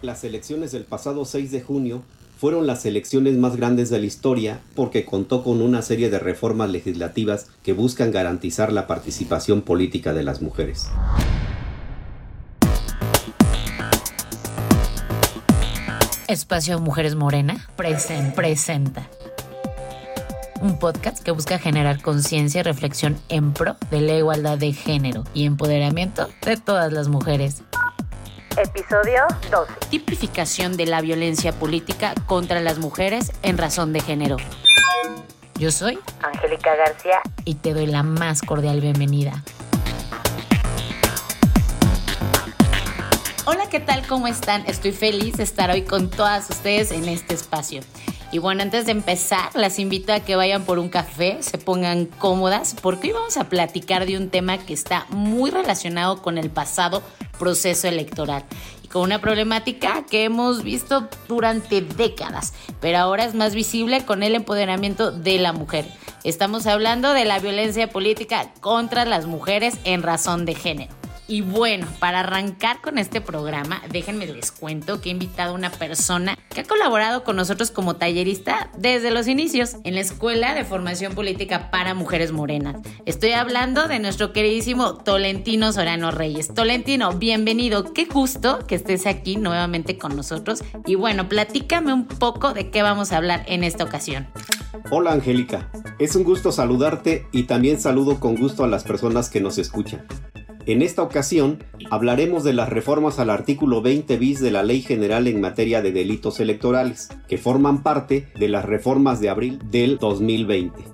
Las elecciones del pasado 6 de junio fueron las elecciones más grandes de la historia porque contó con una serie de reformas legislativas que buscan garantizar la participación política de las mujeres. Espacio Mujeres Morena presenta un podcast que busca generar conciencia y reflexión en pro de la igualdad de género y empoderamiento de todas las mujeres. Episodio 12. Tipificación de la violencia política contra las mujeres en razón de género. Yo soy Angélica García y te doy la más cordial bienvenida. Hola, ¿qué tal? ¿Cómo están? Estoy feliz de estar hoy con todas ustedes en este espacio. Y bueno, antes de empezar, las invito a que vayan por un café, se pongan cómodas, porque hoy vamos a platicar de un tema que está muy relacionado con el pasado proceso electoral y con una problemática que hemos visto durante décadas, pero ahora es más visible con el empoderamiento de la mujer. Estamos hablando de la violencia política contra las mujeres en razón de género. Y bueno, para arrancar con este programa, déjenme les cuento que he invitado a una persona que ha colaborado con nosotros como tallerista desde los inicios en la Escuela de Formación Política para Mujeres Morenas. Estoy hablando de nuestro queridísimo Tolentino Sorano Reyes. Tolentino, bienvenido. Qué gusto que estés aquí nuevamente con nosotros. Y bueno, platícame un poco de qué vamos a hablar en esta ocasión. Hola Angélica, es un gusto saludarte y también saludo con gusto a las personas que nos escuchan. En esta ocasión hablaremos de las reformas al artículo 20 bis de la Ley General en materia de delitos electorales, que forman parte de las reformas de abril del 2020.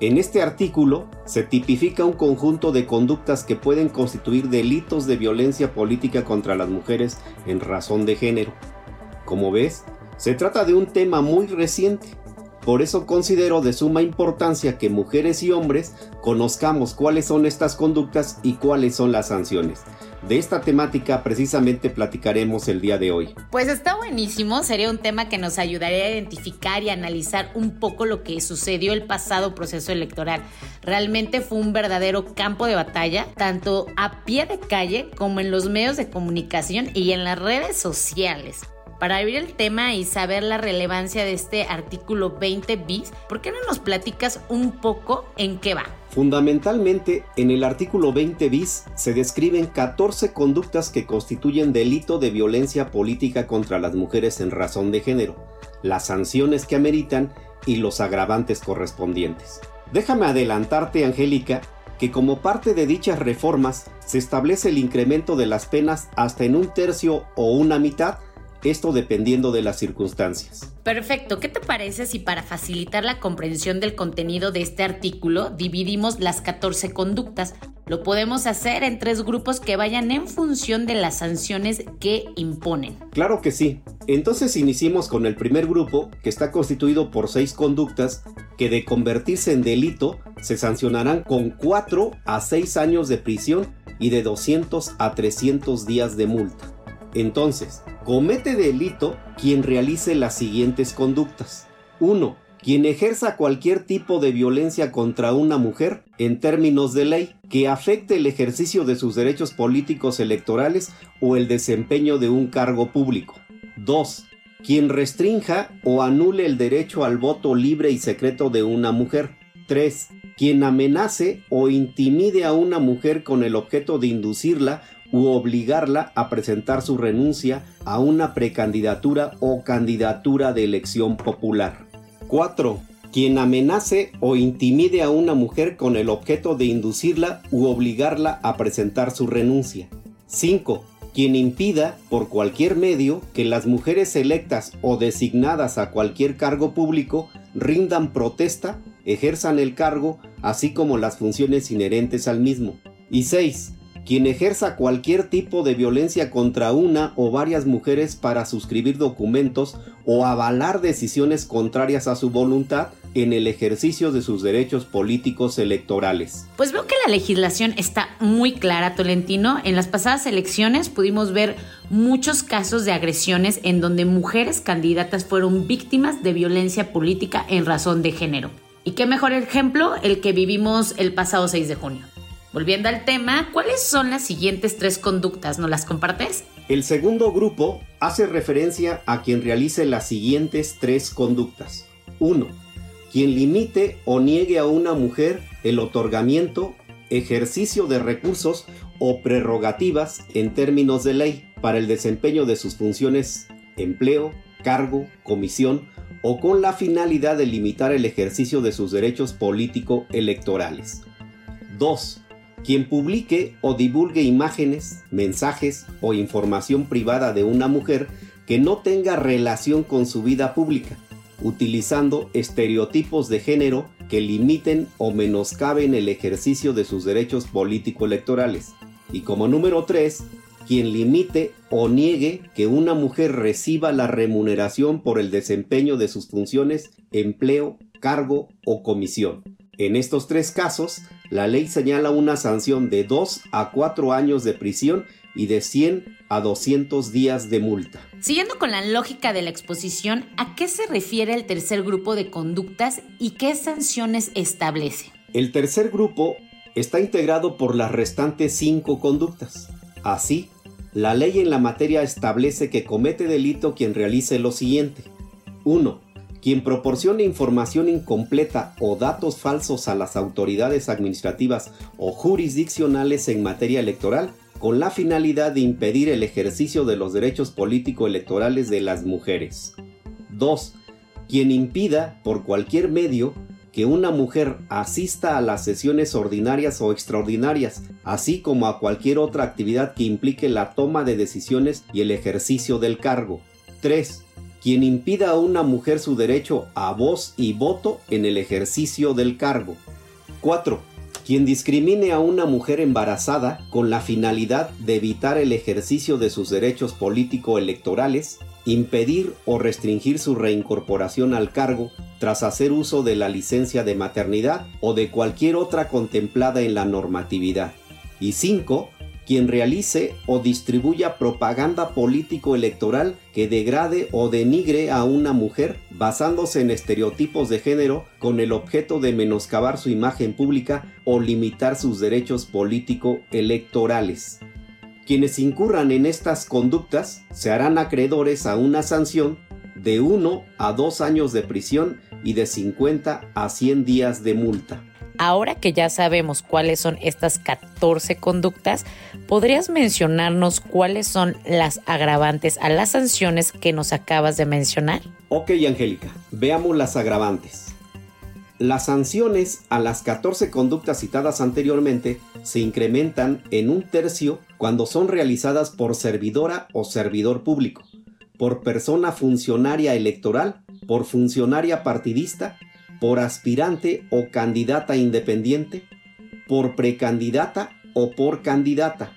En este artículo se tipifica un conjunto de conductas que pueden constituir delitos de violencia política contra las mujeres en razón de género. Como ves, se trata de un tema muy reciente por eso considero de suma importancia que mujeres y hombres conozcamos cuáles son estas conductas y cuáles son las sanciones. De esta temática precisamente platicaremos el día de hoy. Pues está buenísimo, sería un tema que nos ayudaría a identificar y analizar un poco lo que sucedió el pasado proceso electoral. Realmente fue un verdadero campo de batalla, tanto a pie de calle como en los medios de comunicación y en las redes sociales. Para abrir el tema y saber la relevancia de este artículo 20 bis, ¿por qué no nos platicas un poco en qué va? Fundamentalmente, en el artículo 20 bis se describen 14 conductas que constituyen delito de violencia política contra las mujeres en razón de género, las sanciones que ameritan y los agravantes correspondientes. Déjame adelantarte, Angélica, que como parte de dichas reformas se establece el incremento de las penas hasta en un tercio o una mitad esto dependiendo de las circunstancias. Perfecto, ¿qué te parece si para facilitar la comprensión del contenido de este artículo dividimos las 14 conductas? Lo podemos hacer en tres grupos que vayan en función de las sanciones que imponen. Claro que sí. Entonces iniciemos con el primer grupo, que está constituido por seis conductas que de convertirse en delito se sancionarán con 4 a 6 años de prisión y de 200 a 300 días de multa. Entonces, comete delito quien realice las siguientes conductas. 1. Quien ejerza cualquier tipo de violencia contra una mujer en términos de ley que afecte el ejercicio de sus derechos políticos electorales o el desempeño de un cargo público. 2. Quien restrinja o anule el derecho al voto libre y secreto de una mujer. 3. Quien amenace o intimide a una mujer con el objeto de inducirla u obligarla a presentar su renuncia a una precandidatura o candidatura de elección popular. 4. Quien amenace o intimide a una mujer con el objeto de inducirla u obligarla a presentar su renuncia. 5. Quien impida, por cualquier medio, que las mujeres electas o designadas a cualquier cargo público rindan protesta, ejerzan el cargo, así como las funciones inherentes al mismo. Y 6 quien ejerza cualquier tipo de violencia contra una o varias mujeres para suscribir documentos o avalar decisiones contrarias a su voluntad en el ejercicio de sus derechos políticos electorales. Pues veo que la legislación está muy clara, Tolentino. En las pasadas elecciones pudimos ver muchos casos de agresiones en donde mujeres candidatas fueron víctimas de violencia política en razón de género. Y qué mejor ejemplo el que vivimos el pasado 6 de junio. Volviendo al tema, ¿cuáles son las siguientes tres conductas? ¿No las compartes? El segundo grupo hace referencia a quien realice las siguientes tres conductas. 1. Quien limite o niegue a una mujer el otorgamiento, ejercicio de recursos o prerrogativas en términos de ley para el desempeño de sus funciones, empleo, cargo, comisión o con la finalidad de limitar el ejercicio de sus derechos político-electorales. 2 quien publique o divulgue imágenes, mensajes o información privada de una mujer que no tenga relación con su vida pública, utilizando estereotipos de género que limiten o menoscaben el ejercicio de sus derechos político-electorales. Y como número 3, quien limite o niegue que una mujer reciba la remuneración por el desempeño de sus funciones, empleo, cargo o comisión. En estos tres casos, la ley señala una sanción de 2 a 4 años de prisión y de 100 a 200 días de multa. Siguiendo con la lógica de la exposición, ¿a qué se refiere el tercer grupo de conductas y qué sanciones establece? El tercer grupo está integrado por las restantes cinco conductas. Así, la ley en la materia establece que comete delito quien realice lo siguiente. 1 quien proporcione información incompleta o datos falsos a las autoridades administrativas o jurisdiccionales en materia electoral con la finalidad de impedir el ejercicio de los derechos político-electorales de las mujeres. 2. Quien impida, por cualquier medio, que una mujer asista a las sesiones ordinarias o extraordinarias, así como a cualquier otra actividad que implique la toma de decisiones y el ejercicio del cargo. 3 quien impida a una mujer su derecho a voz y voto en el ejercicio del cargo. 4. Quien discrimine a una mujer embarazada con la finalidad de evitar el ejercicio de sus derechos político-electorales, impedir o restringir su reincorporación al cargo tras hacer uso de la licencia de maternidad o de cualquier otra contemplada en la normatividad. Y 5 quien realice o distribuya propaganda político-electoral que degrade o denigre a una mujer basándose en estereotipos de género con el objeto de menoscabar su imagen pública o limitar sus derechos político-electorales. Quienes incurran en estas conductas se harán acreedores a una sanción de 1 a 2 años de prisión y de 50 a 100 días de multa. Ahora que ya sabemos cuáles son estas 14 conductas, ¿podrías mencionarnos cuáles son las agravantes a las sanciones que nos acabas de mencionar? Ok, Angélica, veamos las agravantes. Las sanciones a las 14 conductas citadas anteriormente se incrementan en un tercio cuando son realizadas por servidora o servidor público, por persona funcionaria electoral, por funcionaria partidista por aspirante o candidata independiente, por precandidata o por candidata.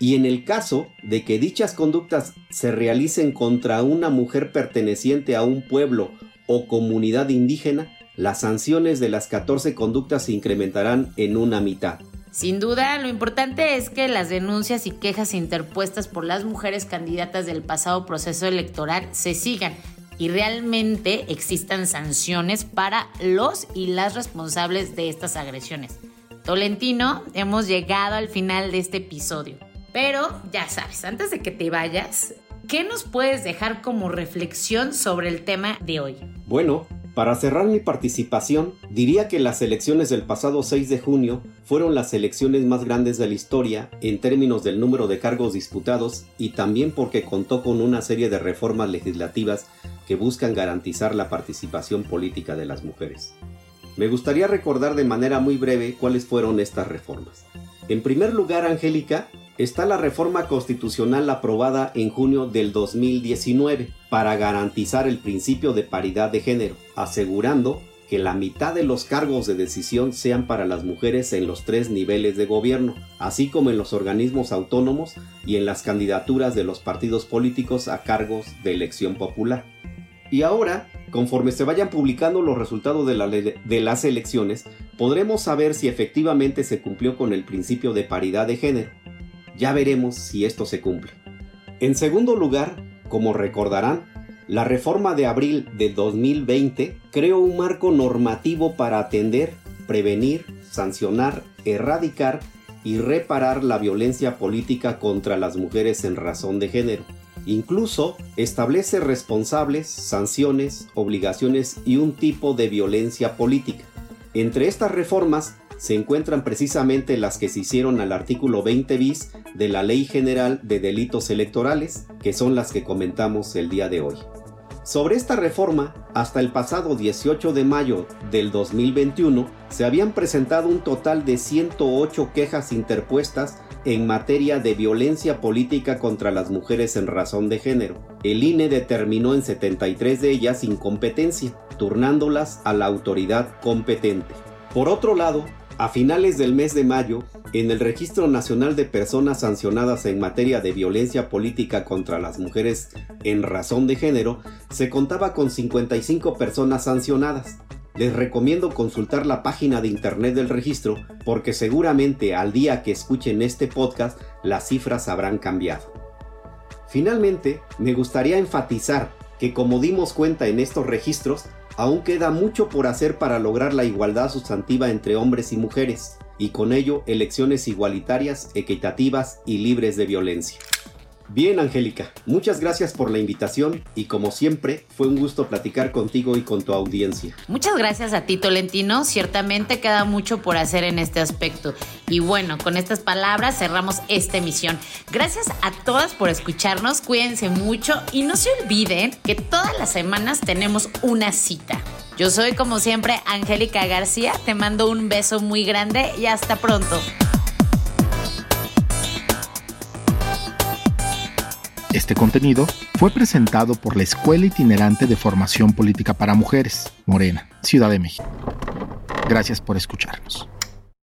Y en el caso de que dichas conductas se realicen contra una mujer perteneciente a un pueblo o comunidad indígena, las sanciones de las 14 conductas se incrementarán en una mitad. Sin duda, lo importante es que las denuncias y quejas interpuestas por las mujeres candidatas del pasado proceso electoral se sigan y realmente existan sanciones para los y las responsables de estas agresiones. Tolentino, hemos llegado al final de este episodio. Pero ya sabes, antes de que te vayas, ¿qué nos puedes dejar como reflexión sobre el tema de hoy? Bueno, para cerrar mi participación, diría que las elecciones del pasado 6 de junio fueron las elecciones más grandes de la historia en términos del número de cargos disputados y también porque contó con una serie de reformas legislativas que buscan garantizar la participación política de las mujeres. Me gustaría recordar de manera muy breve cuáles fueron estas reformas. En primer lugar, Angélica, está la reforma constitucional aprobada en junio del 2019 para garantizar el principio de paridad de género, asegurando que la mitad de los cargos de decisión sean para las mujeres en los tres niveles de gobierno, así como en los organismos autónomos y en las candidaturas de los partidos políticos a cargos de elección popular. Y ahora, conforme se vayan publicando los resultados de, de, las elecciones, podremos saber si efectivamente se cumplió con el principio de paridad de género. Ya veremos si esto se cumple. En segundo lugar, como recordarán, la reforma de abril de 2020 creó un marco normativo para atender, prevenir, sancionar, erradicar y reparar la violencia política contra las mujeres en razón de género. Incluso establece responsables, sanciones, obligaciones y un tipo de violencia política. Entre estas reformas se encuentran precisamente las que se hicieron al artículo 20 bis de la Ley General de Delitos Electorales, que son las que comentamos el día de hoy. Sobre esta reforma, hasta el pasado 18 de mayo del 2021, se habían presentado un total de 108 quejas interpuestas en materia de violencia política contra las mujeres en razón de género. El INE determinó en 73 de ellas incompetencia, turnándolas a la autoridad competente. Por otro lado, a finales del mes de mayo, en el Registro Nacional de Personas Sancionadas en materia de violencia política contra las mujeres en razón de género, se contaba con 55 personas sancionadas. Les recomiendo consultar la página de internet del registro porque seguramente al día que escuchen este podcast las cifras habrán cambiado. Finalmente, me gustaría enfatizar que como dimos cuenta en estos registros, aún queda mucho por hacer para lograr la igualdad sustantiva entre hombres y mujeres, y con ello elecciones igualitarias, equitativas y libres de violencia. Bien, Angélica, muchas gracias por la invitación y como siempre fue un gusto platicar contigo y con tu audiencia. Muchas gracias a ti, Tolentino. Ciertamente queda mucho por hacer en este aspecto. Y bueno, con estas palabras cerramos esta emisión. Gracias a todas por escucharnos, cuídense mucho y no se olviden que todas las semanas tenemos una cita. Yo soy como siempre Angélica García, te mando un beso muy grande y hasta pronto. Este contenido fue presentado por la Escuela Itinerante de Formación Política para Mujeres, Morena, Ciudad de México. Gracias por escucharnos.